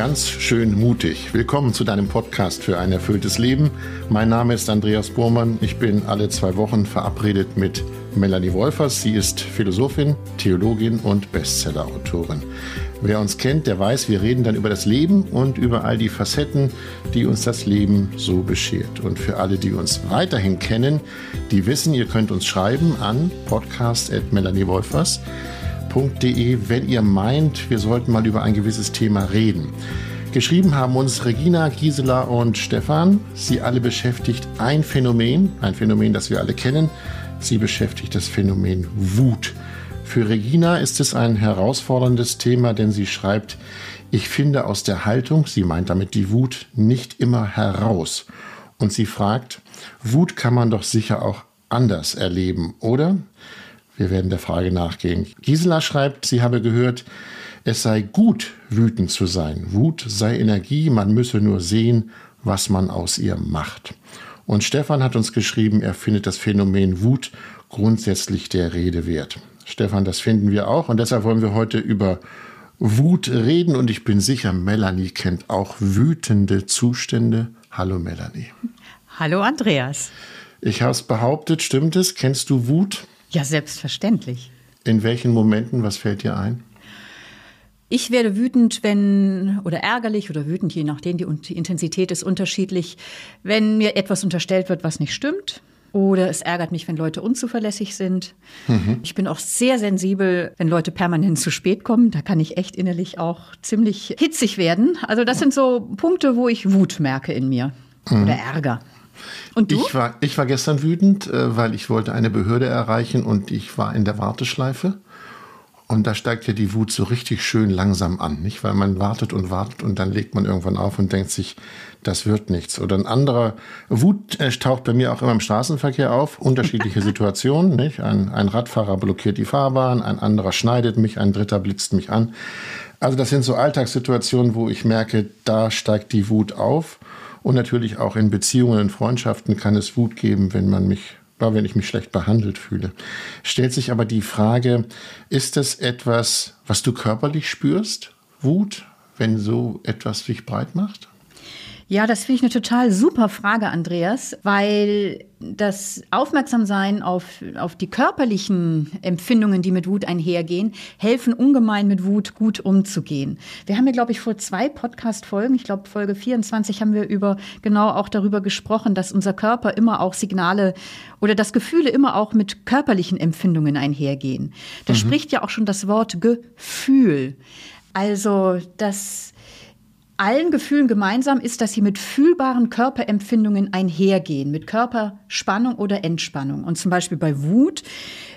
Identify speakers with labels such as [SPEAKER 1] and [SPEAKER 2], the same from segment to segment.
[SPEAKER 1] ganz schön mutig. Willkommen zu deinem Podcast für ein erfülltes Leben. Mein Name ist Andreas Bormann. Ich bin alle zwei Wochen verabredet mit Melanie Wolfers. Sie ist Philosophin, Theologin und Bestsellerautorin. Wer uns kennt, der weiß, wir reden dann über das Leben und über all die Facetten, die uns das Leben so beschert. Und für alle, die uns weiterhin kennen, die wissen, ihr könnt uns schreiben an podcast.melaniewolfers.com www.ftf.de, wenn ihr meint, wir sollten mal über ein gewisses Thema reden. Geschrieben haben uns Regina, Gisela und Stefan. Sie alle beschäftigt ein Phänomen, ein Phänomen, das wir alle kennen. Sie beschäftigt das Phänomen Wut. Für Regina ist es ein herausforderndes Thema, denn sie schreibt, ich finde aus der Haltung, sie meint damit die Wut, nicht immer heraus. Und sie fragt, Wut kann man doch sicher auch anders erleben, oder? Wir werden der Frage nachgehen. Gisela schreibt, sie habe gehört, es sei gut, wütend zu sein. Wut sei Energie, man müsse nur sehen, was man aus ihr macht. Und Stefan hat uns geschrieben, er findet das Phänomen Wut grundsätzlich der Rede wert. Stefan, das finden wir auch und deshalb wollen wir heute über Wut reden und ich bin sicher, Melanie kennt auch wütende Zustände. Hallo Melanie.
[SPEAKER 2] Hallo Andreas.
[SPEAKER 1] Ich habe es behauptet, stimmt es? Kennst du Wut?
[SPEAKER 2] Ja, selbstverständlich.
[SPEAKER 1] In welchen Momenten, was fällt dir ein?
[SPEAKER 2] Ich werde wütend, wenn, oder ärgerlich oder wütend, je nachdem, die, die Intensität ist unterschiedlich, wenn mir etwas unterstellt wird, was nicht stimmt. Oder es ärgert mich, wenn Leute unzuverlässig sind. Mhm. Ich bin auch sehr sensibel, wenn Leute permanent zu spät kommen. Da kann ich echt innerlich auch ziemlich hitzig werden. Also das sind so Punkte, wo ich Wut merke in mir. Mhm. Oder Ärger.
[SPEAKER 1] Und du? Ich war, ich war gestern wütend, äh, weil ich wollte eine Behörde erreichen und ich war in der Warteschleife. Und da steigt ja die Wut so richtig schön langsam an, nicht? Weil man wartet und wartet und dann legt man irgendwann auf und denkt sich, das wird nichts. Oder ein anderer Wut äh, taucht bei mir auch immer im Straßenverkehr auf, unterschiedliche Situationen, nicht? Ein, ein Radfahrer blockiert die Fahrbahn, ein anderer schneidet mich, ein dritter blitzt mich an. Also das sind so Alltagssituationen, wo ich merke, da steigt die Wut auf. Und natürlich auch in Beziehungen und Freundschaften kann es Wut geben, wenn man mich wenn ich mich schlecht behandelt fühle. Stellt sich aber die Frage, ist das etwas, was du körperlich spürst? Wut, wenn so etwas sich breit macht?
[SPEAKER 2] Ja, das finde ich eine total super Frage, Andreas, weil das Aufmerksamsein auf, auf die körperlichen Empfindungen, die mit Wut einhergehen, helfen ungemein mit Wut gut umzugehen. Wir haben ja, glaube ich, vor zwei Podcast-Folgen, ich glaube Folge 24, haben wir über genau auch darüber gesprochen, dass unser Körper immer auch Signale oder dass Gefühle immer auch mit körperlichen Empfindungen einhergehen. Da mhm. spricht ja auch schon das Wort Gefühl. Also, das allen Gefühlen gemeinsam ist, dass sie mit fühlbaren Körperempfindungen einhergehen, mit Körperspannung oder Entspannung. Und zum Beispiel bei Wut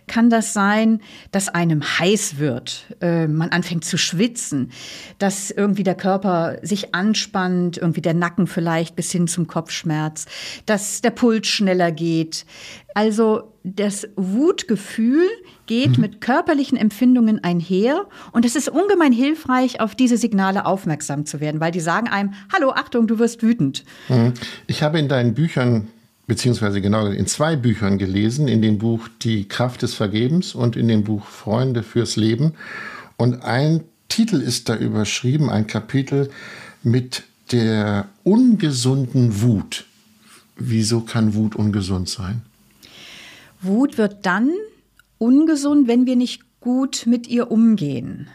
[SPEAKER 2] kann das sein, dass einem heiß wird, äh, man anfängt zu schwitzen, dass irgendwie der Körper sich anspannt, irgendwie der Nacken vielleicht bis hin zum Kopfschmerz, dass der Puls schneller geht. Also das Wutgefühl geht mhm. mit körperlichen Empfindungen einher und es ist ungemein hilfreich, auf diese Signale aufmerksam zu werden, weil die sagen einem, hallo, Achtung, du wirst wütend.
[SPEAKER 1] Mhm. Ich habe in deinen Büchern beziehungsweise genau in zwei Büchern gelesen, in dem Buch Die Kraft des Vergebens und in dem Buch Freunde fürs Leben. Und ein Titel ist da überschrieben, ein Kapitel mit der ungesunden Wut. Wieso kann Wut ungesund sein?
[SPEAKER 2] Wut wird dann ungesund, wenn wir nicht gut mit ihr umgehen.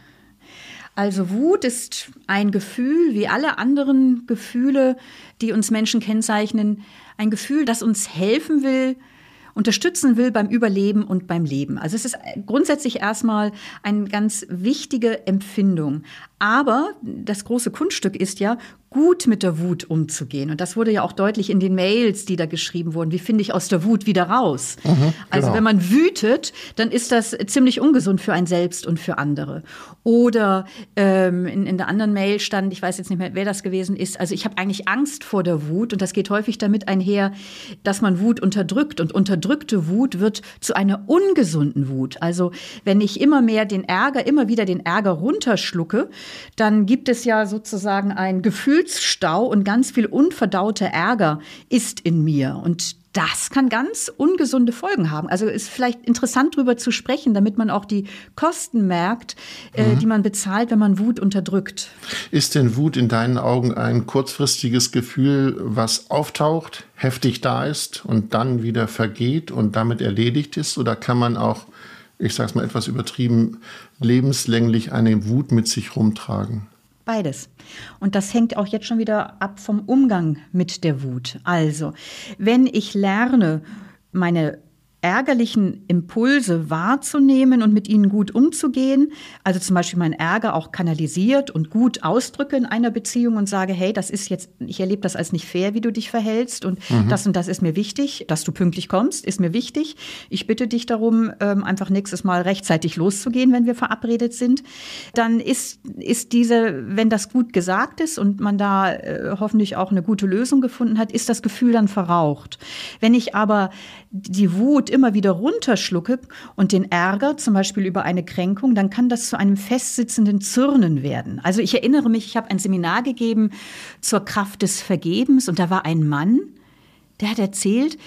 [SPEAKER 2] Also Wut ist ein Gefühl, wie alle anderen Gefühle, die uns Menschen kennzeichnen, ein Gefühl, das uns helfen will, unterstützen will beim Überleben und beim Leben. Also es ist grundsätzlich erstmal eine ganz wichtige Empfindung. Aber das große Kunststück ist ja, gut mit der Wut umzugehen. Und das wurde ja auch deutlich in den Mails, die da geschrieben wurden. Wie finde ich aus der Wut wieder raus? Mhm, also genau. Also wenn man wütet, dann ist das ziemlich ungesund für ein selbst und für andere. Oder ähm, in, in der anderen Mail stand, ich weiß jetzt nicht mehr, wer das gewesen ist, also ich habe eigentlich Angst vor der Wut und das geht häufig damit einher, dass man Wut unterdrückt. Und unterdrückte Wut wird zu einer ungesunden Wut. Also wenn ich immer mehr den Ärger, immer wieder den Ärger runterschlucke, dann gibt es ja sozusagen ein Gefühl, Gefühlsstau und ganz viel unverdauter Ärger ist in mir. Und das kann ganz ungesunde Folgen haben. Also ist vielleicht interessant darüber zu sprechen, damit man auch die Kosten merkt, äh, mhm. die man bezahlt, wenn man Wut unterdrückt.
[SPEAKER 1] Ist denn Wut in deinen Augen ein kurzfristiges Gefühl, was auftaucht, heftig da ist und dann wieder vergeht und damit erledigt ist? Oder kann man auch, ich sage es mal etwas übertrieben, lebenslänglich eine Wut mit sich rumtragen?
[SPEAKER 2] Beides. Und das hängt auch jetzt schon wieder ab vom Umgang mit der Wut. Also, wenn ich lerne, meine ärgerlichen Impulse wahrzunehmen und mit ihnen gut umzugehen. Also zum Beispiel meinen Ärger auch kanalisiert und gut ausdrücke in einer Beziehung und sage, hey, das ist jetzt, ich erlebe das als nicht fair, wie du dich verhältst und mhm. das und das ist mir wichtig, dass du pünktlich kommst, ist mir wichtig. Ich bitte dich darum, ähm, einfach nächstes Mal rechtzeitig loszugehen, wenn wir verabredet sind. Dann ist, ist diese, wenn das gut gesagt ist und man da äh, hoffentlich auch eine gute Lösung gefunden hat, ist das Gefühl dann verraucht. Wenn ich aber die Wut immer wieder runterschlucke und den Ärger, zum Beispiel über eine Kränkung, dann kann das zu einem festsitzenden Zürnen werden. Also ich erinnere mich, ich habe ein Seminar gegeben zur Kraft des Vergebens und da war ein Mann, der hat erzählt,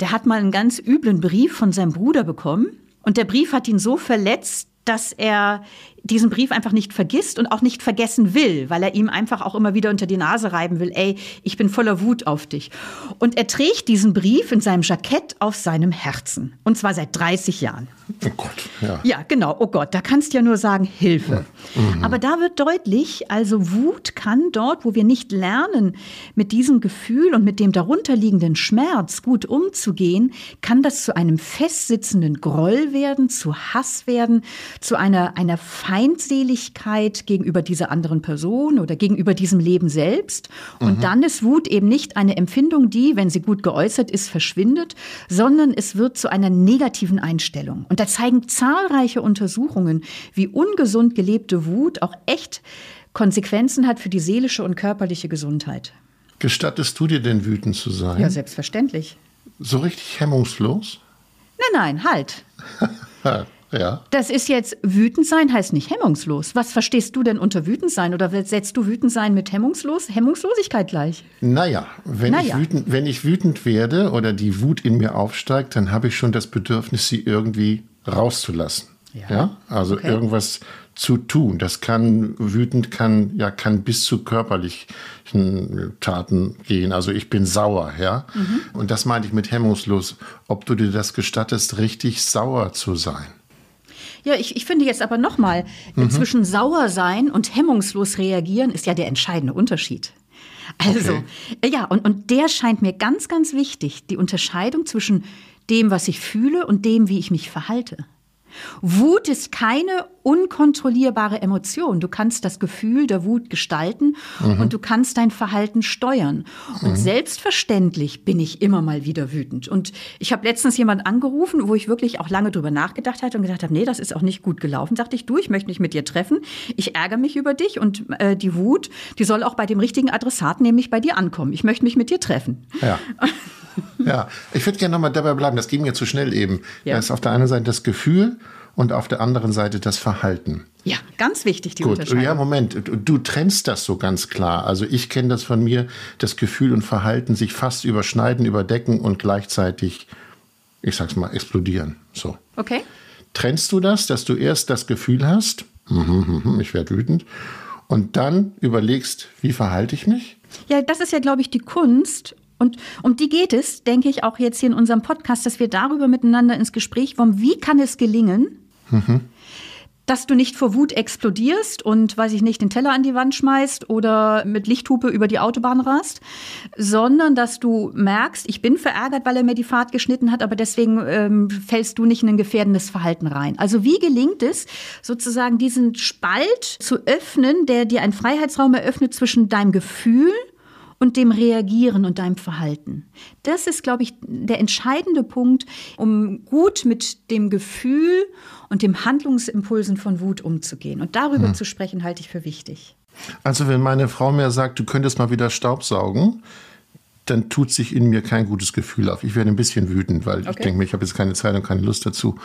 [SPEAKER 2] der hat mal einen ganz üblen Brief von seinem Bruder bekommen und der Brief hat ihn so verletzt, dass er diesen Brief einfach nicht vergisst und auch nicht vergessen will, weil er ihm einfach auch immer wieder unter die Nase reiben will, ey, ich bin voller Wut auf dich. Und er trägt diesen Brief in seinem Jackett auf seinem Herzen. Und zwar seit 30 Jahren.
[SPEAKER 1] Oh Gott, ja.
[SPEAKER 2] Ja, genau. Oh Gott, da kannst du ja nur sagen, Hilfe. Mhm. Aber da wird deutlich, also Wut kann dort, wo wir nicht lernen, mit diesem Gefühl und mit dem darunterliegenden Schmerz gut umzugehen, kann das zu einem festsitzenden Groll werden, zu Hass werden, zu einer, einer Feindseligkeit gegenüber dieser anderen Person oder gegenüber diesem Leben selbst. Und mhm. dann ist Wut eben nicht eine Empfindung, die, wenn sie gut geäußert ist, verschwindet, sondern es wird zu einer negativen Einstellung. Und da zeigen zahlreiche Untersuchungen, wie ungesund gelebte Wut auch echt Konsequenzen hat für die seelische und körperliche Gesundheit.
[SPEAKER 1] Gestattest du dir denn wütend zu sein?
[SPEAKER 2] Ja, selbstverständlich.
[SPEAKER 1] So richtig hemmungslos?
[SPEAKER 2] Nein, nein, halt.
[SPEAKER 1] Ja.
[SPEAKER 2] Das ist jetzt wütend sein heißt nicht hemmungslos. Was verstehst du denn unter wütend sein oder setzt du wütend sein mit hemmungslos, Hemmungslosigkeit gleich?
[SPEAKER 1] Naja, wenn, naja. Ich wütend, wenn ich wütend werde oder die Wut in mir aufsteigt, dann habe ich schon das Bedürfnis, sie irgendwie rauszulassen. Ja. ja? Also okay. irgendwas zu tun. Das kann wütend, kann ja kann bis zu körperlichen Taten gehen. Also ich bin sauer, ja. Mhm. Und das meinte ich mit hemmungslos. Ob du dir das gestattest, richtig sauer zu sein.
[SPEAKER 2] Ja, ich, ich finde jetzt aber nochmal, mhm. zwischen sauer sein und hemmungslos reagieren ist ja der entscheidende Unterschied. Also, okay. Äh, ja, und, und der scheint mir ganz, ganz wichtig, die Unterscheidung zwischen dem, was ich fühle und dem, wie ich mich verhalte. Wut ist keine unkontrollierbare Emotion. Du kannst das Gefühl der Wut gestalten mhm. und du kannst dein Verhalten steuern. Und mhm. selbstverständlich bin ich immer mal wieder wütend. Und ich habe letztens jemand angerufen, wo ich wirklich auch lange drüber nachgedacht hatte und gesagt habe, nee, das ist auch nicht gut gelaufen. Sagte ich, du, ich möchte mich mit dir treffen. Ich ärgere mich über dich und äh, die Wut, die soll auch bei dem richtigen Adressaten, nämlich bei dir ankommen. Ich möchte mich mit dir treffen.
[SPEAKER 1] Ja. ja, ich würde gerne nochmal dabei bleiben. Das ging mir zu schnell eben. Ja. Da ist auf der einen Seite das Gefühl und auf der anderen Seite das Verhalten.
[SPEAKER 2] Ja, ganz wichtig, die
[SPEAKER 1] Gut.
[SPEAKER 2] Unterscheidung.
[SPEAKER 1] Ja, Moment, du trennst das so ganz klar. Also ich kenne das von mir, das Gefühl und Verhalten sich fast überschneiden, überdecken und gleichzeitig, ich sag's mal, explodieren. So.
[SPEAKER 2] Okay.
[SPEAKER 1] Trennst du das, dass du erst das Gefühl hast, ich werde wütend, und dann überlegst, wie verhalte ich mich?
[SPEAKER 2] Ja, das ist ja, glaube ich, die Kunst. Und um die geht es, denke ich, auch jetzt hier in unserem Podcast, dass wir darüber miteinander ins Gespräch kommen, wie kann es gelingen, mhm. dass du nicht vor Wut explodierst und, weiß ich nicht, den Teller an die Wand schmeißt oder mit Lichthupe über die Autobahn rast, sondern dass du merkst, ich bin verärgert, weil er mir die Fahrt geschnitten hat, aber deswegen ähm, fällst du nicht in ein gefährdendes Verhalten rein. Also wie gelingt es, sozusagen diesen Spalt zu öffnen, der dir einen Freiheitsraum eröffnet zwischen deinem Gefühl und dem Reagieren und deinem Verhalten. Das ist, glaube ich, der entscheidende Punkt, um gut mit dem Gefühl und dem Handlungsimpulsen von Wut umzugehen. Und darüber hm. zu sprechen, halte ich für wichtig.
[SPEAKER 1] Also wenn meine Frau mir sagt, du könntest mal wieder Staubsaugen, dann tut sich in mir kein gutes Gefühl auf. Ich werde ein bisschen wütend, weil okay. ich denke mir, ich habe jetzt keine Zeit und keine Lust dazu.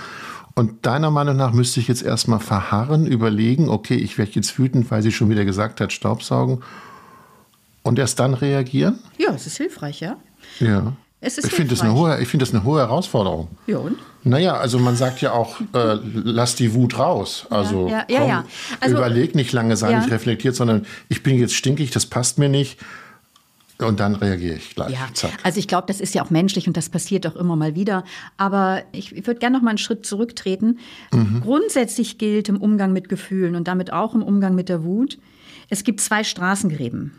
[SPEAKER 1] Und deiner Meinung nach müsste ich jetzt erstmal verharren, überlegen, okay, ich werde jetzt wütend, weil sie schon wieder gesagt hat, Staubsaugen. Und erst dann reagieren?
[SPEAKER 2] Ja, es ist hilfreich, ja.
[SPEAKER 1] Ja.
[SPEAKER 2] Es ist
[SPEAKER 1] ich finde das, eine hohe- ich find das eine hohe Herausforderung.
[SPEAKER 2] Ja, und?
[SPEAKER 1] Naja, also man sagt ja auch, äh, lass die Wut raus. Also,
[SPEAKER 2] ja, ja,
[SPEAKER 1] komm,
[SPEAKER 2] ja. Also-
[SPEAKER 1] überleg nicht lange, sei nicht reflektiert, sondern ich bin jetzt stinkig, das passt mir nicht. Und dann reagiere ich gleich.
[SPEAKER 2] Ja,
[SPEAKER 1] Zack.
[SPEAKER 2] also ich glaube, das ist ja auch menschlich und das passiert auch immer mal wieder. Aber ich, ich würde gerne noch mal einen Schritt zurücktreten. Grundsätzlich gilt im Umgang mit Gefühlen und damit auch im Umgang mit der Wut, es gibt zwei Straßengräben.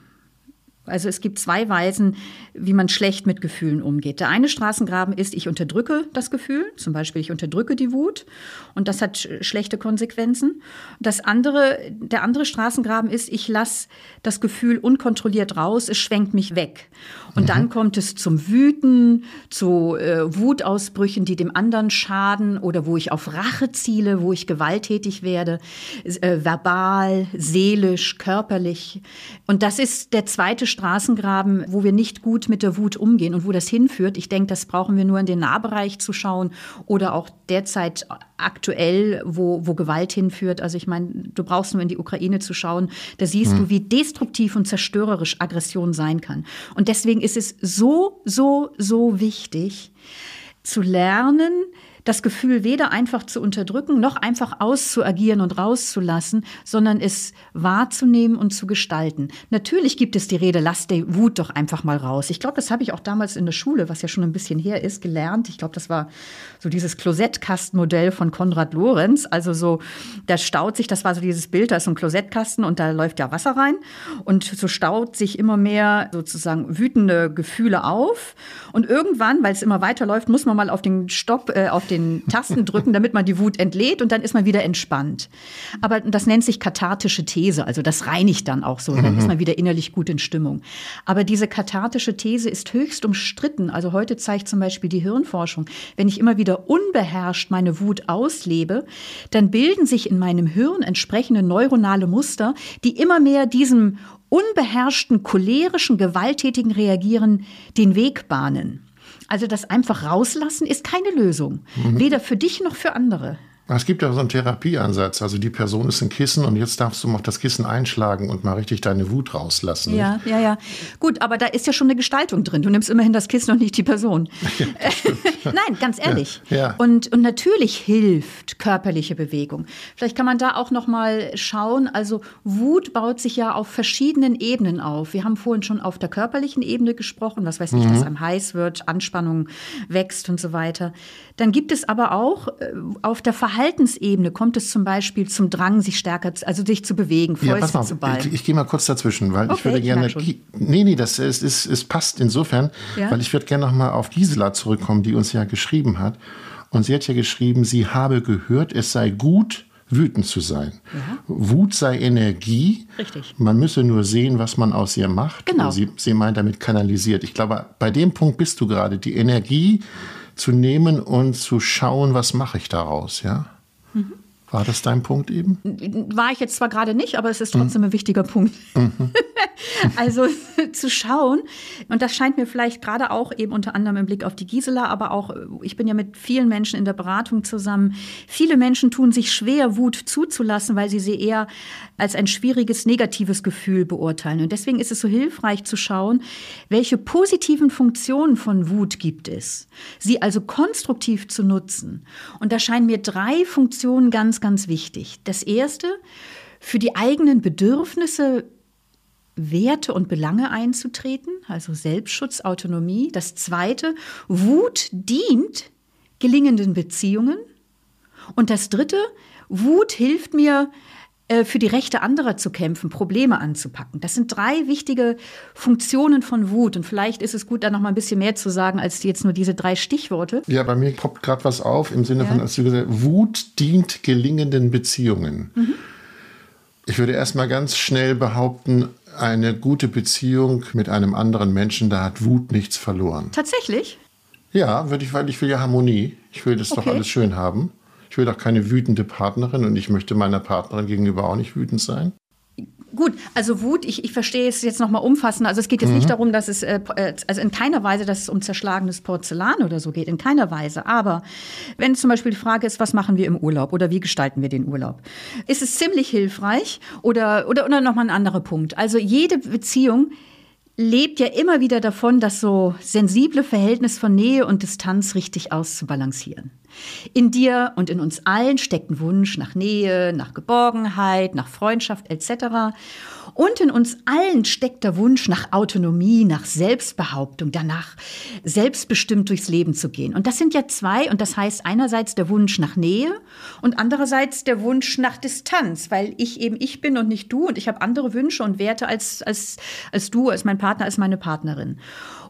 [SPEAKER 2] Also es gibt zwei Weisen, wie man schlecht mit Gefühlen umgeht. Der eine Straßengraben ist, ich unterdrücke das Gefühl, zum Beispiel ich unterdrücke die Wut und das hat sch schlechte Konsequenzen. Das andere, der andere Straßengraben ist, ich lasse das Gefühl unkontrolliert raus, es schwenkt mich weg. Und dann kommt es zum Wüten, zu äh, Wutausbrüchen, die dem anderen schaden oder wo ich auf Rache ziele, wo ich gewalttätig werde, äh, verbal, seelisch, körperlich. Und das ist der zweite Straßengraben, wo wir nicht gut mit der Wut umgehen und wo das hinführt. Ich denke, das brauchen wir nur in den Nahbereich zu schauen oder auch derzeit aktuell, wo, wo Gewalt hinführt. Also ich meine, du brauchst nur in die Ukraine zu schauen. Da siehst du, wie destruktiv und zerstörerisch Aggression sein kann. Und deswegen ist es so, so, so wichtig zu lernen, das Gefühl weder einfach zu unterdrücken, noch einfach auszuagieren und rauszulassen, sondern es wahrzunehmen und zu gestalten. Natürlich gibt es die Rede, lass die Wut doch einfach mal raus. Ich glaube, das habe ich auch damals in der Schule, was ja schon ein bisschen her ist, gelernt. Ich glaube, das war so dieses Klosettkastenmodell von Konrad Lorenz. Also so, da staut sich, das war so dieses Bild, da ist so ein Klosettkasten und da läuft ja Wasser rein. Und so staut sich immer mehr sozusagen wütende Gefühle auf. Und irgendwann, weil es immer weiterläuft, muss man mal auf den Stopp, äh, auf den Tasten drücken, damit man die Wut entlädt und dann ist man wieder entspannt. Aber das nennt sich kathartische These, also das reinigt dann auch so, dann ist man wieder innerlich gut in Stimmung. Aber diese kathartische These ist höchst umstritten. Also heute zeigt zum Beispiel die Hirnforschung, wenn ich immer wieder unbeherrscht meine Wut auslebe, dann bilden sich in meinem Hirn entsprechende neuronale Muster, die immer mehr diesem unbeherrschten, cholerischen, gewalttätigen Reagieren den Weg bahnen. Also das einfach rauslassen ist keine Lösung. Weder für dich noch für andere.
[SPEAKER 1] Es gibt ja so einen Therapieansatz. Also die Person ist ein Kissen und jetzt darfst du mal auf das Kissen einschlagen und mal richtig deine Wut rauslassen. nicht?
[SPEAKER 2] Ja, ja, ja. Gut, aber da ist ja schon eine Gestaltung drin. Du nimmst immerhin das Kissen und nicht die Person. Nein, ganz ehrlich.
[SPEAKER 1] Ja, ja.
[SPEAKER 2] Und, und natürlich hilft körperliche Bewegung. Vielleicht kann man da auch noch mal schauen. Also Wut baut sich ja auf verschiedenen Ebenen auf. Wir haben vorhin schon auf der körperlichen Ebene gesprochen. Was weiß ich, dass einem heiß wird, Anspannung wächst und so weiter. Dann gibt es aber auch äh, auf der Verhaltensebene kommt es zum Beispiel zum Drang, sich stärker, also sich zu bewegen,
[SPEAKER 1] Ja,
[SPEAKER 2] Fäuste
[SPEAKER 1] pass mal,
[SPEAKER 2] zu ballen.
[SPEAKER 1] ich, ich gehe mal kurz dazwischen, weil
[SPEAKER 2] Okay,
[SPEAKER 1] ich würde
[SPEAKER 2] ich
[SPEAKER 1] gerne. Gi- Nee, nee, das ist, ist, es passt insofern,
[SPEAKER 2] Ja?
[SPEAKER 1] weil ich würde gerne noch mal auf Gisela zurückkommen, die uns ja geschrieben hat. Und sie hat ja geschrieben, sie habe gehört, es sei gut, wütend zu sein. Wut sei Energie.
[SPEAKER 2] Richtig.
[SPEAKER 1] Man müsse nur sehen, was man aus ihr macht.
[SPEAKER 2] Genau.
[SPEAKER 1] Sie, sie meint damit kanalisiert. Ich glaube, bei dem Punkt bist du gerade, die Energie zu nehmen und zu schauen, was mache ich daraus, ja?
[SPEAKER 2] Mhm.
[SPEAKER 1] War das dein Punkt eben?
[SPEAKER 2] War ich jetzt zwar gerade nicht, aber es ist trotzdem ein wichtiger Punkt. also zu schauen, und das scheint mir vielleicht gerade auch eben unter anderem im Blick auf die Gisela, aber auch, äh, ich bin ja mit vielen Menschen in der Beratung zusammen. Viele Menschen tun sich schwer, Wut zuzulassen, weil sie sie eher als ein schwieriges, negatives Gefühl beurteilen. Und deswegen ist es so hilfreich zu schauen, welche positiven Funktionen von Wut gibt es. Sie also konstruktiv zu nutzen. Und da scheinen mir drei Funktionen ganz, ganz wichtig. Das erste, für die eigenen Bedürfnisse Werte und Belange einzutreten, also Selbstschutz, Autonomie. Das zweite, Wut dient gelingenden Beziehungen. Und das dritte, Wut hilft mir, für die Rechte anderer zu kämpfen, Probleme anzupacken. Das sind drei wichtige Funktionen von Wut. Und vielleicht ist es gut, da noch mal ein bisschen mehr zu sagen, als jetzt nur diese drei Stichworte.
[SPEAKER 1] Ja, bei mir poppt gerade was auf im Sinne
[SPEAKER 2] Ja.
[SPEAKER 1] von, als du gesagt hast, Wut dient gelingenden Beziehungen.
[SPEAKER 2] Mhm.
[SPEAKER 1] Ich würde erstmal ganz schnell behaupten, eine gute Beziehung mit einem anderen Menschen, da hat Wut nichts verloren.
[SPEAKER 2] Tatsächlich?
[SPEAKER 1] Ja, würde ich, weil ich will ja Harmonie. Ich will das doch
[SPEAKER 2] Okay.
[SPEAKER 1] alles schön haben. Ich will doch keine wütende Partnerin und ich möchte meiner Partnerin gegenüber auch nicht wütend sein.
[SPEAKER 2] Gut, also Wut, ich, ich verstehe es jetzt noch mal umfassender. Also es geht jetzt nicht darum, dass es, äh, äh, also in keiner Weise, dass es um zerschlagenes Porzellan oder so geht, in keiner Weise. Aber wenn zum Beispiel die Frage ist, was machen wir im Urlaub oder wie gestalten wir den Urlaub, ist es ziemlich hilfreich oder, oder, oder noch mal ein anderer Punkt. Also jede Beziehung lebt ja immer wieder davon, das so sensible Verhältnis von Nähe und Distanz richtig auszubalancieren. In dir und in uns allen steckt ein Wunsch nach Nähe, nach Geborgenheit, nach Freundschaft etc. Und in uns allen steckt der Wunsch nach Autonomie, nach Selbstbehauptung, danach selbstbestimmt durchs Leben zu gehen. Und das sind ja zwei, und das heißt einerseits der Wunsch nach Nähe und andererseits der Wunsch nach Distanz, weil ich eben ich bin und nicht du und ich habe andere Wünsche und Werte als, als, als du, als mein Partner, als meine Partnerin.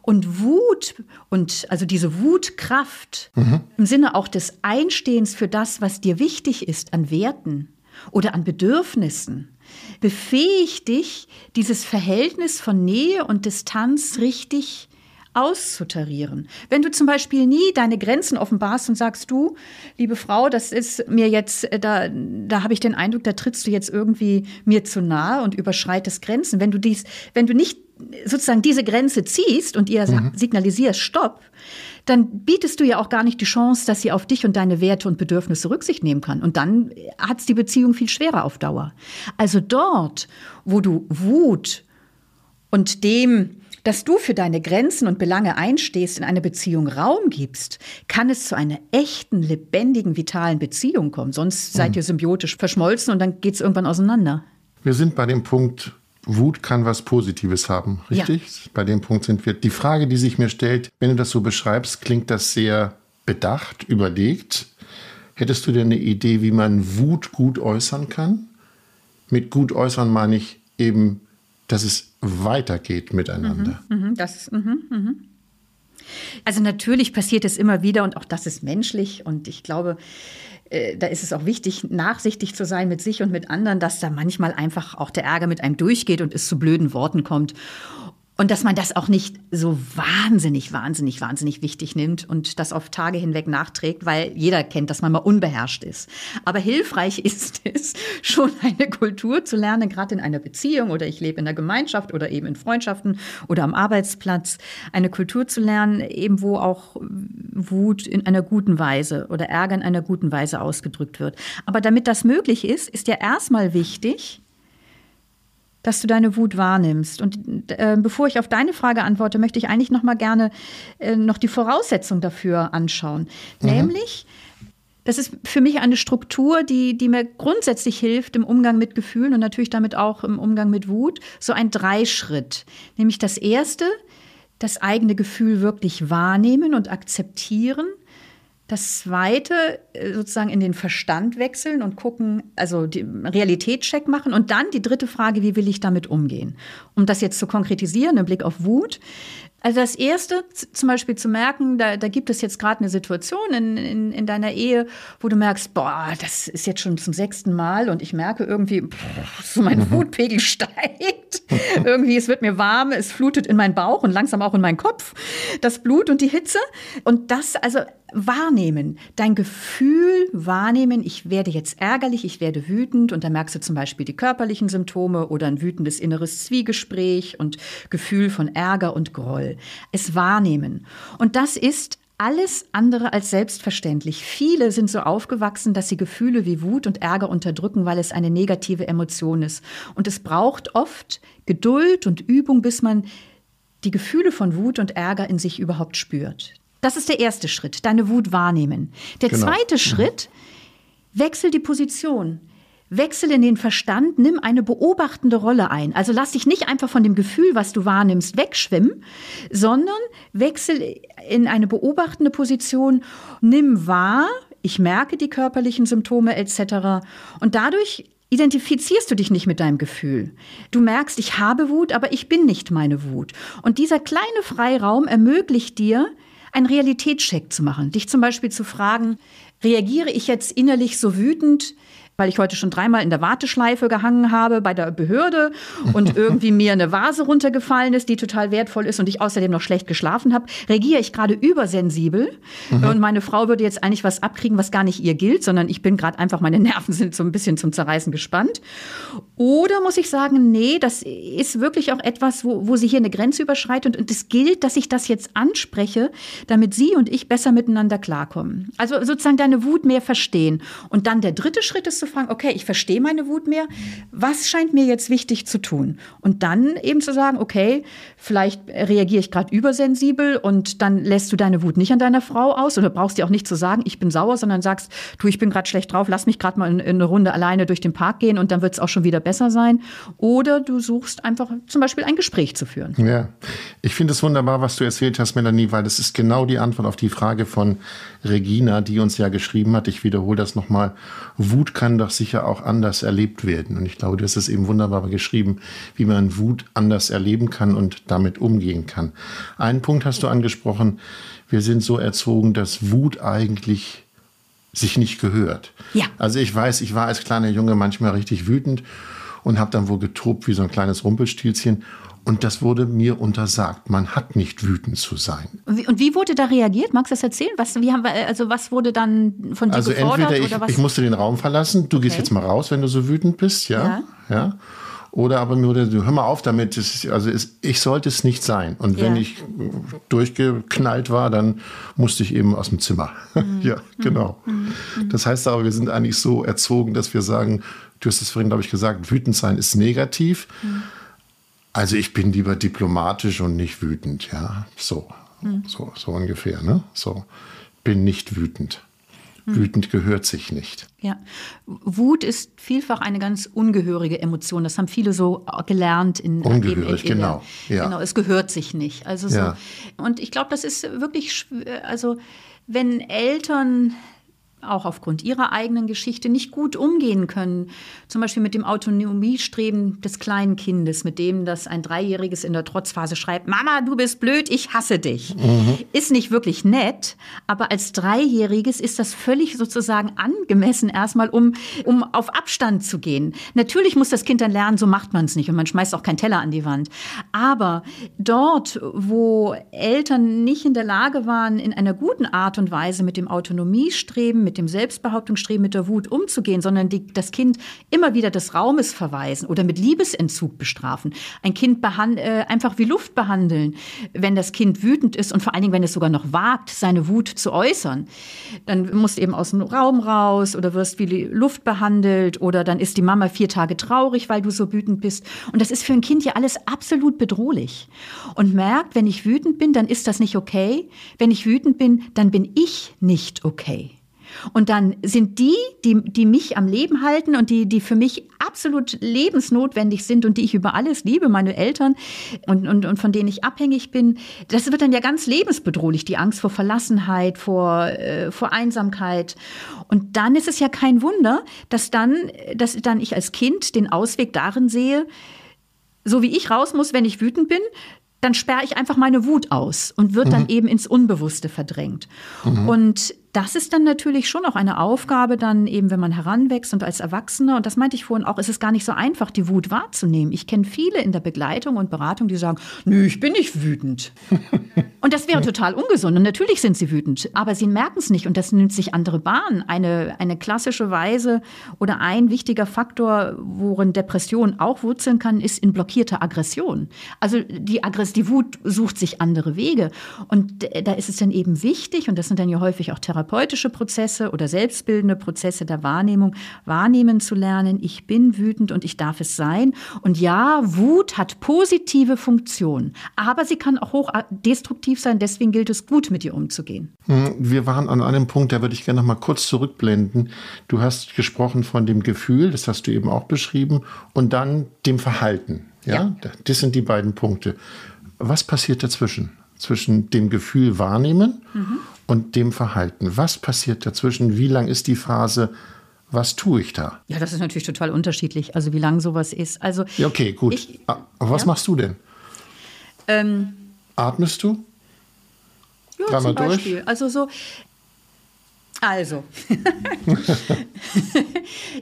[SPEAKER 2] Und Wut und also diese Wutkraft mhm. im Sinne auch des Einstehens für das, was dir wichtig ist an Werten oder an Bedürfnissen, befähigt dich, dieses Verhältnis von Nähe und Distanz richtig auszutarieren. Wenn du zum Beispiel nie deine Grenzen offenbarst und sagst, du, liebe Frau, das ist mir jetzt, äh, da, da habe ich den Eindruck, da trittst du jetzt irgendwie mir zu nahe und überschreitest Grenzen. Wenn du dies, wenn du nicht sozusagen diese Grenze ziehst und ihr mhm. signalisierst, stopp, dann bietest du ja auch gar nicht die Chance, dass sie auf dich und deine Werte und Bedürfnisse Rücksicht nehmen kann. Und dann hat es die Beziehung viel schwerer auf Dauer. Also dort, wo du Wut und dem, dass du für deine Grenzen und Belange einstehst, in eine Beziehung Raum gibst, kann es zu einer echten, lebendigen, vitalen Beziehung kommen. Sonst seid mhm. ihr symbiotisch verschmolzen und dann geht es irgendwann auseinander.
[SPEAKER 1] Wir sind bei dem Punkt, Wut kann was Positives haben, richtig? Ja. Bei dem Punkt sind wir. Die Frage, die sich mir stellt, wenn du das so beschreibst, klingt das sehr bedacht, überlegt. Hättest du denn eine Idee, wie man Wut gut äußern kann? Mit gut äußern meine ich eben, dass es weitergeht miteinander.
[SPEAKER 2] Mhm, mhm das, mh, mh. Also natürlich passiert es immer wieder und auch das ist menschlich und ich glaube, äh, da ist es auch wichtig, nachsichtig zu sein mit sich und mit anderen, dass da manchmal einfach auch der Ärger mit einem durchgeht und es zu blöden Worten kommt. Und dass man das auch nicht so wahnsinnig, wahnsinnig, wahnsinnig wichtig nimmt und das auf Tage hinweg nachträgt, weil jeder kennt, dass man mal unbeherrscht ist. Aber hilfreich ist es, schon eine Kultur zu lernen, gerade in einer Beziehung oder ich lebe in einer Gemeinschaft oder eben in Freundschaften oder am Arbeitsplatz, eine Kultur zu lernen, eben wo auch Wut in einer guten Weise oder Ärger in einer guten Weise ausgedrückt wird. Aber damit das möglich ist, ist ja erstmal wichtig, dass du deine Wut wahrnimmst. Und äh, bevor ich auf deine Frage antworte, möchte ich eigentlich noch mal gerne äh, noch die Voraussetzung dafür anschauen. Mhm. Nämlich, das ist für mich eine Struktur, die, die mir grundsätzlich hilft im Umgang mit Gefühlen und natürlich damit auch im Umgang mit Wut. So ein Dreischritt. Nämlich das erste, das eigene Gefühl wirklich wahrnehmen und akzeptieren. Das zweite, äh, sozusagen in den Verstand wechseln und gucken, also die Realitätscheck machen. Und dann die dritte Frage, wie will ich damit umgehen? Um das jetzt zu konkretisieren, im Blick auf Wut. Also das Erste, zum Beispiel zu merken, da, da gibt es jetzt gerade eine Situation in, in, in, deiner Ehe, wo du merkst, boah, das ist jetzt schon zum sechsten Mal und ich merke irgendwie, pff, so mein mhm. Wutpegel steigt. irgendwie, es wird mir warm, es flutet in meinen Bauch und langsam auch in meinen Kopf. Das Blut und die Hitze. Und das, also wahrnehmen, dein Gefühl wahrnehmen, ich werde jetzt ärgerlich, ich werde wütend und da merkst du zum Beispiel die körperlichen Symptome oder ein wütendes inneres Zwiegespräch und Gefühl von Ärger und Groll. Es wahrnehmen. Und das ist alles andere als selbstverständlich. Viele sind so aufgewachsen, dass sie Gefühle wie Wut und Ärger unterdrücken, weil es eine negative Emotion ist. Und es braucht oft Geduld und Übung, bis man die Gefühle von Wut und Ärger in sich überhaupt spürt. Das ist der erste Schritt, deine Wut wahrnehmen. Der genau. zweite. Schritt, wechsel die Position. Wechsel in den Verstand, nimm eine beobachtende Rolle ein. Also lass dich nicht einfach von dem Gefühl, was du wahrnimmst, wegschwimmen, sondern wechsel in eine beobachtende Position, nimm wahr, ich merke die körperlichen Symptome etc. Und dadurch identifizierst du dich nicht mit deinem Gefühl. Du merkst, ich habe Wut, aber ich bin nicht meine Wut. Und dieser kleine Freiraum ermöglicht dir, einen Realitätscheck zu machen. Dich zum Beispiel zu fragen, reagiere ich jetzt innerlich so wütend, weil ich heute schon dreimal in der Warteschleife gehangen habe bei der Behörde und irgendwie mir eine Vase runtergefallen ist, die total wertvoll ist und ich außerdem noch schlecht geschlafen habe, reagiere ich gerade übersensibel mhm. und meine Frau würde jetzt eigentlich was abkriegen, was gar nicht ihr gilt, sondern ich bin gerade einfach, meine Nerven sind so ein bisschen zum Zerreißen gespannt. Oder muss ich sagen, nee, das ist wirklich auch etwas, wo, wo sie hier eine Grenze überschreitet und es gilt, dass ich das jetzt anspreche, damit sie und ich besser miteinander klarkommen. Also sozusagen deine Wut mehr verstehen. Und dann der dritte Schritt ist zu zu fragen, okay, ich verstehe meine Wut mehr, was scheint mir jetzt wichtig zu tun? Und dann eben zu sagen, okay, vielleicht reagiere ich gerade übersensibel und dann lässt du deine Wut nicht an deiner Frau aus oder brauchst dir auch nicht zu sagen, ich bin sauer, sondern sagst, du, ich bin gerade schlecht drauf, lass mich gerade mal in, in eine Runde alleine durch den Park gehen und dann wird es auch schon wieder besser sein. Oder du suchst einfach zum Beispiel ein Gespräch zu führen.
[SPEAKER 1] Ja, ich finde es wunderbar, was du erzählt hast, Melanie, weil das ist genau die Antwort auf die Frage von Regina, die uns ja geschrieben hat. Ich wiederhole das nochmal. Wut kann doch sicher auch anders erlebt werden. Und ich glaube, du hast es eben wunderbar geschrieben, wie man Wut anders erleben kann und damit umgehen kann. Einen Punkt hast du angesprochen. Wir sind so erzogen, dass Wut eigentlich sich nicht gehört.
[SPEAKER 2] Ja.
[SPEAKER 1] Also ich weiß, ich war als kleiner Junge manchmal richtig wütend und habe dann wohl getobt wie so ein kleines Rumpelstilzchen. Und das wurde mir untersagt. Man hat nicht wütend zu sein.
[SPEAKER 2] Und wie, wurde da reagiert? Magst du das erzählen? Was, wie haben wir, also was wurde dann von dir
[SPEAKER 1] also
[SPEAKER 2] gefordert?
[SPEAKER 1] entweder ich,
[SPEAKER 2] oder was?
[SPEAKER 1] ich musste den Raum verlassen. Du gehst
[SPEAKER 2] Okay.
[SPEAKER 1] jetzt mal raus, wenn du so wütend bist, ja, ja. Oder aber mir wurde, hör mal auf damit. Ist, also es, ich sollte es nicht sein. Und wenn
[SPEAKER 2] Ja.
[SPEAKER 1] ich durchgeknallt war, dann musste ich eben aus dem Zimmer.
[SPEAKER 2] Mhm.
[SPEAKER 1] ja, genau. Das heißt aber, wir sind eigentlich so erzogen, dass wir sagen, du hast es vorhin, glaube ich, gesagt, wütend sein ist negativ.
[SPEAKER 2] Mhm.
[SPEAKER 1] Also ich bin lieber diplomatisch und nicht wütend, ja. So,
[SPEAKER 2] Mhm.
[SPEAKER 1] so, so ungefähr, ne? So, bin nicht wütend.
[SPEAKER 2] Mhm.
[SPEAKER 1] Wütend gehört sich nicht.
[SPEAKER 2] Ja, Wut ist vielfach eine ganz ungehörige Emotion. Das haben viele so gelernt in
[SPEAKER 1] Ungehörig,
[SPEAKER 2] eben in, in
[SPEAKER 1] genau, ja.
[SPEAKER 2] Genau, es gehört sich nicht. Also so.
[SPEAKER 1] Ja.
[SPEAKER 2] Und ich glaube, das ist wirklich, also wenn Eltern auch aufgrund ihrer eigenen Geschichte nicht gut umgehen können, zum Beispiel mit dem Autonomiestreben des kleinen Kindes, mit dem das ein Dreijähriges in der Trotzphase schreibt, Mama, du bist blöd, ich hasse dich, ist nicht wirklich nett, aber als Dreijähriges ist das völlig sozusagen angemessen erstmal, um, um auf Abstand zu gehen. Natürlich muss das Kind dann lernen, so macht man es nicht und man schmeißt auch keinen Teller an die Wand. Aber dort, wo Eltern nicht in der Lage waren, in einer guten Art und Weise mit dem Autonomiestreben, mit dem Selbstbehauptungsstreben, mit der Wut umzugehen, sondern die, das Kind immer wieder des Raumes verweisen oder mit Liebesentzug bestrafen. Ein Kind äh, einfach wie Luft behandeln, wenn das Kind wütend ist und vor allen Dingen, wenn es sogar noch wagt, seine Wut zu äußern. Dann musst du eben aus dem Raum raus oder wirst wie Luft behandelt oder dann ist die Mama vier Tage traurig, weil du so wütend bist. Und das ist für ein Kind ja alles absolut bedrohlich. Und merkt, wenn ich wütend bin, dann ist das nicht okay. Wenn ich wütend bin, dann bin ich nicht okay. Und dann sind die, die, die mich am Leben halten und die, die für mich absolut lebensnotwendig sind und die ich über alles liebe, meine Eltern und, und, und von denen ich abhängig bin, das wird dann ja ganz lebensbedrohlich, die Angst vor Verlassenheit, vor, äh, vor Einsamkeit. Und dann ist es ja kein Wunder, dass dann, dass dann ich als Kind den Ausweg darin sehe, so wie ich raus muss, wenn ich wütend bin, dann sperre ich einfach meine Wut aus und wird dann eben ins Unbewusste verdrängt. Und das ist dann natürlich schon auch eine Aufgabe, dann eben, wenn man heranwächst und als Erwachsener, und das meinte ich vorhin auch, ist es gar nicht so einfach, die Wut wahrzunehmen. Ich kenne viele in der Begleitung und Beratung, die sagen, nö, ich bin nicht wütend. und das wäre total ungesund. Und natürlich sind sie wütend, aber sie merken es nicht und das nimmt sich andere Bahnen. Eine, eine klassische Weise oder ein wichtiger Faktor, worin Depression auch wurzeln kann, ist in blockierter Aggression. Also die, Aggress die Wut sucht sich andere Wege. Und da ist es dann eben wichtig, und das sind dann ja häufig auch therapeutische Prozesse oder selbstbildende Prozesse der Wahrnehmung, wahrnehmen zu lernen, ich bin wütend und ich darf es sein. Und ja, Wut hat positive Funktionen, aber sie kann auch hoch destruktiv sein, deswegen gilt es gut, mit ihr umzugehen.
[SPEAKER 1] Hm, Wir waren an einem Punkt, da würde ich gerne noch mal kurz zurückblenden. Du hast gesprochen von dem Gefühl, das hast du eben auch beschrieben, und dann dem Verhalten. Ja,
[SPEAKER 2] Ja.
[SPEAKER 1] das sind die beiden Punkte. Was passiert dazwischen? Zwischen dem Gefühl wahrnehmen und dem Verhalten. Was passiert dazwischen? Wie lang ist die Phase? Was tue ich da?
[SPEAKER 2] Ja, das ist natürlich total unterschiedlich, also wie lang sowas ist. Also
[SPEAKER 1] Ja, okay, gut.
[SPEAKER 2] Ich-
[SPEAKER 1] Ah, Aber was
[SPEAKER 2] ja.
[SPEAKER 1] machst du denn?
[SPEAKER 2] ähm,
[SPEAKER 1] Atmest du?
[SPEAKER 2] Ja,
[SPEAKER 1] Dreimal
[SPEAKER 2] zum
[SPEAKER 1] durch?
[SPEAKER 2] Beispiel. Also so. Also.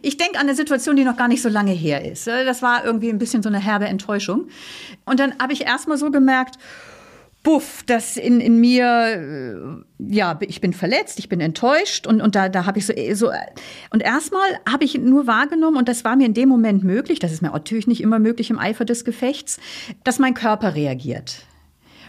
[SPEAKER 2] ich denke an eine Situation, die noch gar nicht so lange her ist. Das war irgendwie ein bisschen so eine herbe Enttäuschung. Und dann habe ich erstmal so gemerkt, Buff, das in, in mir, äh, ja, ich bin verletzt, ich bin enttäuscht und, und da, da habe ich so, so, und erstmal habe ich nur wahrgenommen, und das war mir in dem Moment möglich, das ist mir natürlich nicht immer möglich im Eifer des Gefechts, dass mein Körper reagiert.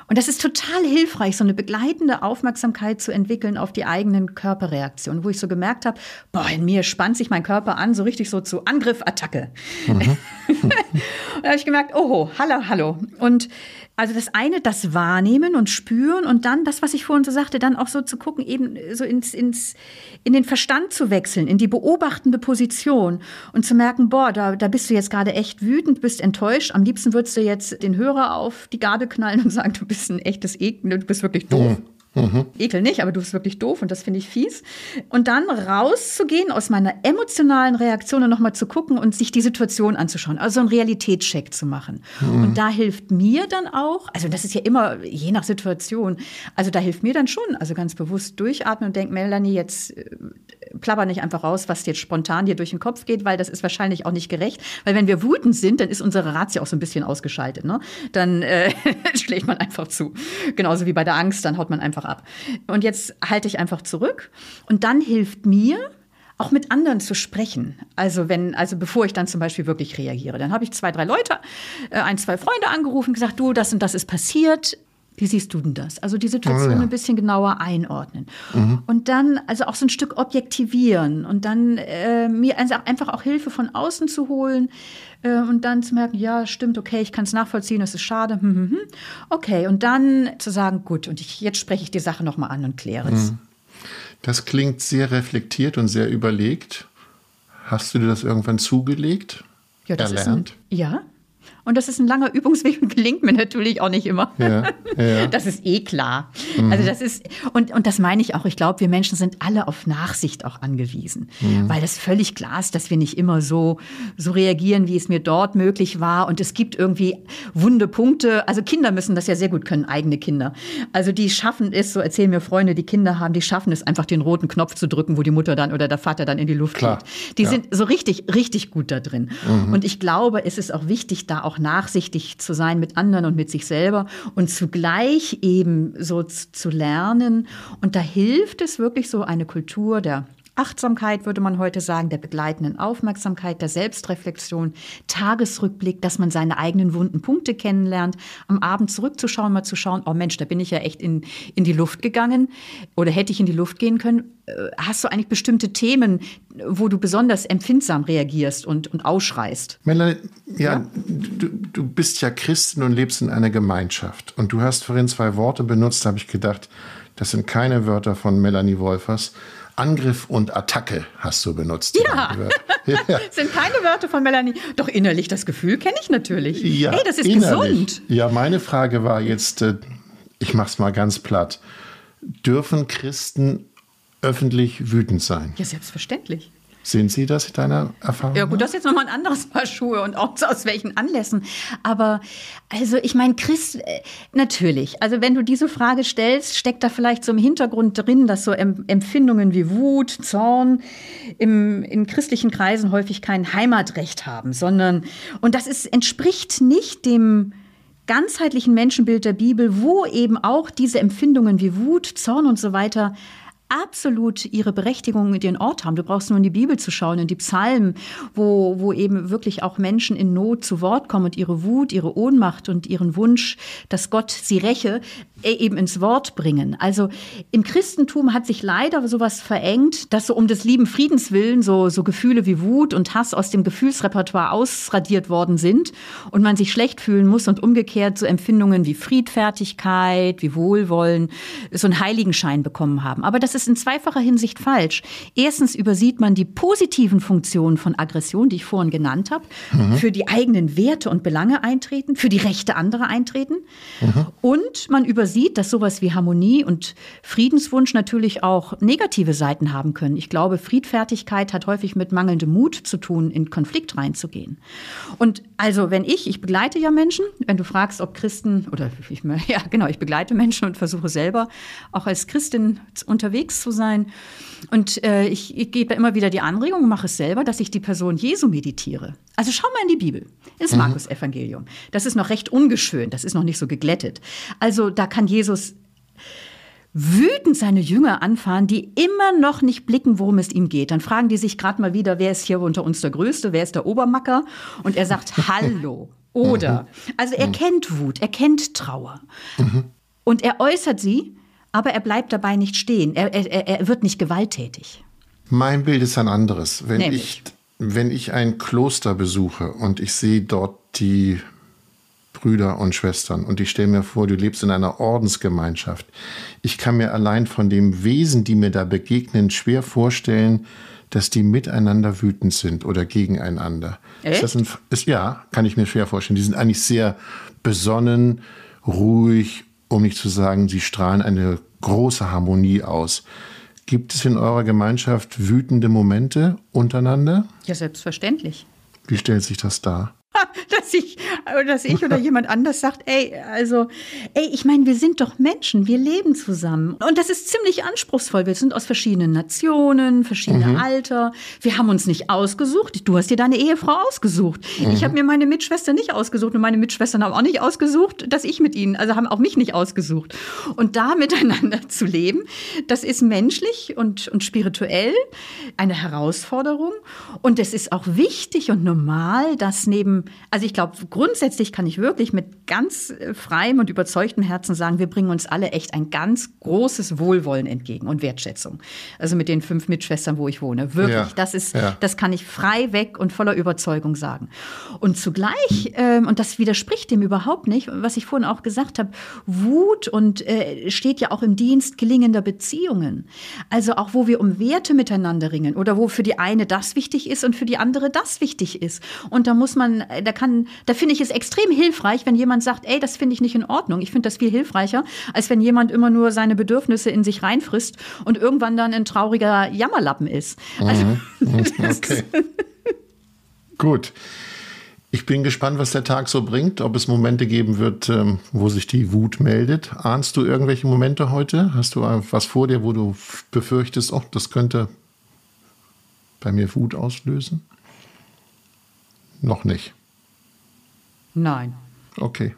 [SPEAKER 2] Und das ist total hilfreich, so eine begleitende Aufmerksamkeit zu entwickeln auf die eigenen Körperreaktionen, wo ich so gemerkt habe, boah, in mir spannt sich mein Körper an, so richtig so zu Angriff, Attacke. Mhm. und da habe ich gemerkt, oho, hallo, hallo. Und also das eine, das Wahrnehmen und Spüren und dann das, was ich vorhin so sagte, dann auch so zu gucken, eben so ins, ins, in den Verstand zu wechseln, in die beobachtende Position und zu merken, boah, da, da bist du jetzt gerade echt wütend, bist enttäuscht. Am liebsten würdest du jetzt den Hörer auf die Gabel knallen und sagen, du bist ein echtes Ekel, du bist wirklich doof. Mhm. Mhm. Ekel nicht, aber du bist wirklich doof und das finde ich fies. Und dann rauszugehen aus meiner emotionalen Reaktion und nochmal zu gucken und sich die Situation anzuschauen. Also einen Realitätscheck zu machen. Mhm. Und da hilft mir dann auch, also das ist ja immer je nach Situation, also da hilft mir dann schon, also ganz bewusst durchatmen und denken, Melanie, jetzt äh, plapper nicht einfach raus, was jetzt spontan dir durch den Kopf geht, weil das ist wahrscheinlich auch nicht gerecht. Weil wenn wir wütend sind, dann ist unsere Ratio auch so ein bisschen ausgeschaltet. Ne? Dann äh, schlägt man einfach zu. Genauso wie bei der Angst, dann haut man einfach ab. Und jetzt halte ich einfach zurück. Und dann hilft mir, auch mit anderen zu sprechen. Also wenn, also bevor ich dann zum Beispiel wirklich reagiere, dann habe ich zwei, drei Leute, äh, ein, zwei Freunde angerufen, gesagt, du, das und das ist passiert. Wie siehst du denn das? Also die Situation oh, ja. ein bisschen genauer einordnen. Mhm. Und dann also auch so ein Stück objektivieren und dann äh, mir einfach auch Hilfe von außen zu holen äh, und dann zu merken, ja, stimmt, okay, ich kann es nachvollziehen, es ist schade. Hm, hm, hm. Okay, und dann zu sagen, gut, und ich, jetzt spreche ich die Sache nochmal an und kläre es. Mhm.
[SPEAKER 1] Das klingt sehr reflektiert und sehr überlegt. Hast du dir das irgendwann zugelegt?
[SPEAKER 2] Ja, das erlernt? Ist ein, ja, und das ist ein langer Übungsweg und gelingt mir natürlich auch nicht immer. Ja, ja. Das ist eh klar. Mhm. Also das ist, und, und das meine ich auch. Ich glaube, wir Menschen sind alle auf Nachsicht auch angewiesen. Mhm. Weil das völlig klar ist, dass wir nicht immer so, so reagieren, wie es mir dort möglich war. Und es gibt irgendwie wunde Punkte. Also Kinder müssen das ja sehr gut können, eigene Kinder. Also die schaffen es, so erzählen mir Freunde, die Kinder haben, die schaffen es einfach den roten Knopf zu drücken, wo die Mutter dann oder der Vater dann in die Luft klar. geht. Die ja. sind so richtig, richtig gut da drin. Mhm. Und ich glaube, es ist auch wichtig, da auch nachsichtig zu sein mit anderen und mit sich selber und zugleich eben so zu lernen. Und da hilft es wirklich so eine Kultur der Achtsamkeit, würde man heute sagen, der begleitenden Aufmerksamkeit, der Selbstreflexion, Tagesrückblick, dass man seine eigenen wunden Punkte kennenlernt, am Abend zurückzuschauen, mal zu schauen, oh Mensch, da bin ich ja echt in, in die Luft gegangen oder hätte ich in die Luft gehen können. Äh, hast du eigentlich bestimmte Themen, wo du besonders empfindsam reagierst und, und ausschreist?
[SPEAKER 1] Melanie, ja, ja? Du, du bist ja Christin und lebst in einer Gemeinschaft. Und du hast vorhin zwei Worte benutzt, habe ich gedacht, das sind keine Wörter von Melanie Wolfers. Angriff und Attacke hast du benutzt.
[SPEAKER 2] Ja, ja. sind keine Wörter von Melanie. Doch innerlich das Gefühl kenne ich natürlich. Ja, hey, das ist innerlich. gesund.
[SPEAKER 1] Ja, meine Frage war jetzt, äh, ich mache es mal ganz platt. Dürfen Christen öffentlich wütend sein?
[SPEAKER 2] Ja, selbstverständlich.
[SPEAKER 1] Sind Sie das in deiner Erfahrung?
[SPEAKER 2] Ja gut, das ist jetzt nochmal ein anderes Paar Schuhe und auch aus welchen Anlässen. Aber also ich meine, Christ, äh, natürlich. Also wenn du diese Frage stellst, steckt da vielleicht so im Hintergrund drin, dass so Empfindungen wie Wut, Zorn im, in christlichen Kreisen häufig kein Heimatrecht haben, sondern, und das ist, entspricht nicht dem ganzheitlichen Menschenbild der Bibel, wo eben auch diese Empfindungen wie Wut, Zorn und so weiter absolut ihre Berechtigung und ihren Ort haben. Du brauchst nur in die Bibel zu schauen, in die Psalmen, wo, wo eben wirklich auch Menschen in Not zu Wort kommen und ihre Wut, ihre Ohnmacht und ihren Wunsch, dass Gott sie räche, eben ins Wort bringen. Also im Christentum hat sich leider sowas verengt, dass so um des lieben Friedens willen so, so Gefühle wie Wut und Hass aus dem Gefühlsrepertoire ausradiert worden sind und man sich schlecht fühlen muss und umgekehrt so Empfindungen wie Friedfertigkeit, wie Wohlwollen so einen Heiligenschein bekommen haben. Aber das ist in zweifacher Hinsicht falsch. Erstens übersieht man die positiven Funktionen von Aggression, die ich vorhin genannt habe, mhm. für die eigenen Werte und Belange eintreten, für die Rechte anderer eintreten. Mhm. Und man übersieht, dass sowas wie Harmonie und Friedenswunsch natürlich auch negative Seiten haben können. Ich glaube, Friedfertigkeit hat häufig mit mangelndem Mut zu tun, in Konflikt reinzugehen. Und also, wenn ich, ich begleite ja Menschen, wenn du fragst, ob Christen, oder ich, ja, genau, ich begleite Menschen und versuche selber auch als Christin unterwegs unterwegs zu sein. Und äh, ich, ich gebe immer wieder die Anregung, mache es selber, dass ich die Person Jesu meditiere. Also schau mal in die Bibel, ins mhm. Markus-Evangelium. Das ist noch recht ungeschönt, das ist noch nicht so geglättet. Also da kann Jesus wütend seine Jünger anfahren, die immer noch nicht blicken, worum es ihm geht. Dann fragen die sich gerade mal wieder, wer ist hier unter uns der Größte, wer ist der Obermacker? Und er sagt, hallo. Oder, mhm. also er mhm. kennt Wut, er kennt Trauer. Mhm. Und er äußert sie, aber er bleibt dabei nicht stehen. Er, er, er wird nicht gewalttätig.
[SPEAKER 1] Mein Bild ist ein anderes. Wenn ich, wenn ich ein Kloster besuche und ich sehe dort die Brüder und Schwestern und ich stelle mir vor, du lebst in einer Ordensgemeinschaft. Ich kann mir allein von dem Wesen, die mir da begegnen, schwer vorstellen, dass die miteinander wütend sind oder gegeneinander. Echt? Ist das ein, ist, ja, kann ich mir schwer vorstellen. Die sind eigentlich sehr besonnen, ruhig, um nicht zu sagen, sie strahlen eine große Harmonie aus. Gibt es in eurer Gemeinschaft wütende Momente untereinander?
[SPEAKER 2] Ja, selbstverständlich.
[SPEAKER 1] Wie stellt sich das dar?
[SPEAKER 2] Dass ich, dass ich oder jemand anders sagt, ey, also, ey, ich meine, wir sind doch Menschen, wir leben zusammen. Und das ist ziemlich anspruchsvoll. Wir sind aus verschiedenen Nationen, verschiedene mhm. Alter. Wir haben uns nicht ausgesucht. Du hast dir deine Ehefrau ausgesucht. Mhm. Ich habe mir meine Mitschwester nicht ausgesucht und meine Mitschwestern haben auch nicht ausgesucht, dass ich mit ihnen, also haben auch mich nicht ausgesucht. Und da miteinander zu leben, das ist menschlich und, und spirituell eine Herausforderung. Und es ist auch wichtig und normal, dass neben also ich glaube, grundsätzlich kann ich wirklich mit ganz äh, freiem und überzeugtem Herzen sagen, wir bringen uns alle echt ein ganz großes Wohlwollen entgegen und Wertschätzung. Also mit den fünf Mitschwestern, wo ich wohne. Wirklich, ja, das ist, ja. das kann ich frei weg und voller Überzeugung sagen. Und zugleich, ähm, und das widerspricht dem überhaupt nicht, was ich vorhin auch gesagt habe, Wut und äh, steht ja auch im Dienst gelingender Beziehungen. Also auch, wo wir um Werte miteinander ringen oder wo für die eine das wichtig ist und für die andere das wichtig ist. Und da muss man da kann, da finde ich es extrem hilfreich, wenn jemand sagt, ey, das finde ich nicht in Ordnung. Ich finde das viel hilfreicher, als wenn jemand immer nur seine Bedürfnisse in sich reinfrisst und irgendwann dann ein trauriger Jammerlappen ist. Also,
[SPEAKER 1] mhm. okay. Gut. Ich bin gespannt, was der Tag so bringt, ob es Momente geben wird, ähm, wo sich die Wut meldet. Ahnst du irgendwelche Momente heute? Hast du was vor dir, wo du befürchtest, oh, das könnte bei mir Wut auslösen? Noch nicht.
[SPEAKER 2] Nein.
[SPEAKER 1] Okay.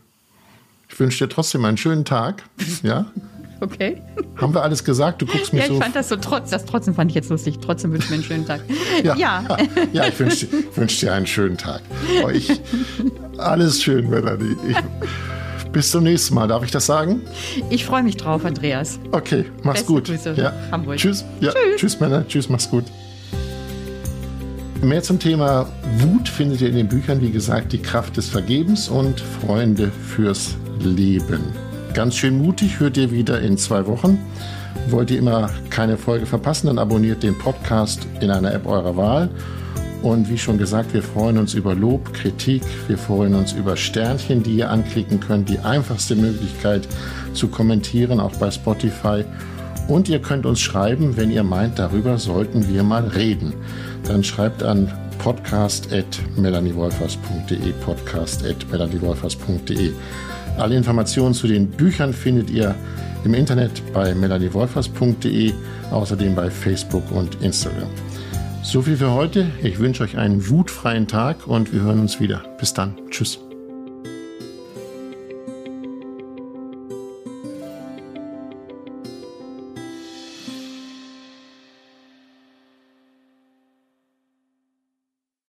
[SPEAKER 1] Ich wünsche dir trotzdem einen schönen Tag. Ja?
[SPEAKER 2] Okay.
[SPEAKER 1] Haben wir alles gesagt? Du guckst mich
[SPEAKER 2] so.
[SPEAKER 1] Ja,
[SPEAKER 2] ich fand das so trotz, das trotzdem fand ich jetzt lustig. Trotzdem wünsche ich mir einen schönen Tag.
[SPEAKER 1] ja, ja. ja, ich wünsche wünsch dir einen schönen Tag. Euch alles schön, Melanie. Ich, bis zum nächsten Mal. Darf ich das sagen?
[SPEAKER 2] Ich freue mich drauf, Andreas.
[SPEAKER 1] Okay, mach's Beste gut.
[SPEAKER 2] Grüße,
[SPEAKER 1] ja.
[SPEAKER 2] Hamburg.
[SPEAKER 1] Tschüss. Ja, tschüss. Tschüss, Männer. Tschüss, mach's gut. Mehr zum Thema Wut findet ihr in den Büchern, wie gesagt, Die Kraft des Vergebens und Freunde fürs Leben. Ganz schön mutig hört ihr wieder in zwei Wochen. Wollt ihr immer keine Folge verpassen, dann abonniert den Podcast in einer App eurer Wahl. Und wie schon gesagt, wir freuen uns über Lob, Kritik, wir freuen uns über Sternchen, die ihr anklicken könnt. Die einfachste Möglichkeit zu kommentieren, auch bei Spotify. Und ihr könnt uns schreiben, wenn ihr meint, darüber sollten wir mal reden dann schreibt an podcast.melaniewolfers.de podcast.melaniewolfers.de Alle Informationen zu den Büchern findet ihr im Internet bei melaniewolfers.de, außerdem bei Facebook und Instagram. So viel für heute. Ich wünsche euch einen wutfreien Tag und wir hören uns wieder. Bis dann. Tschüss.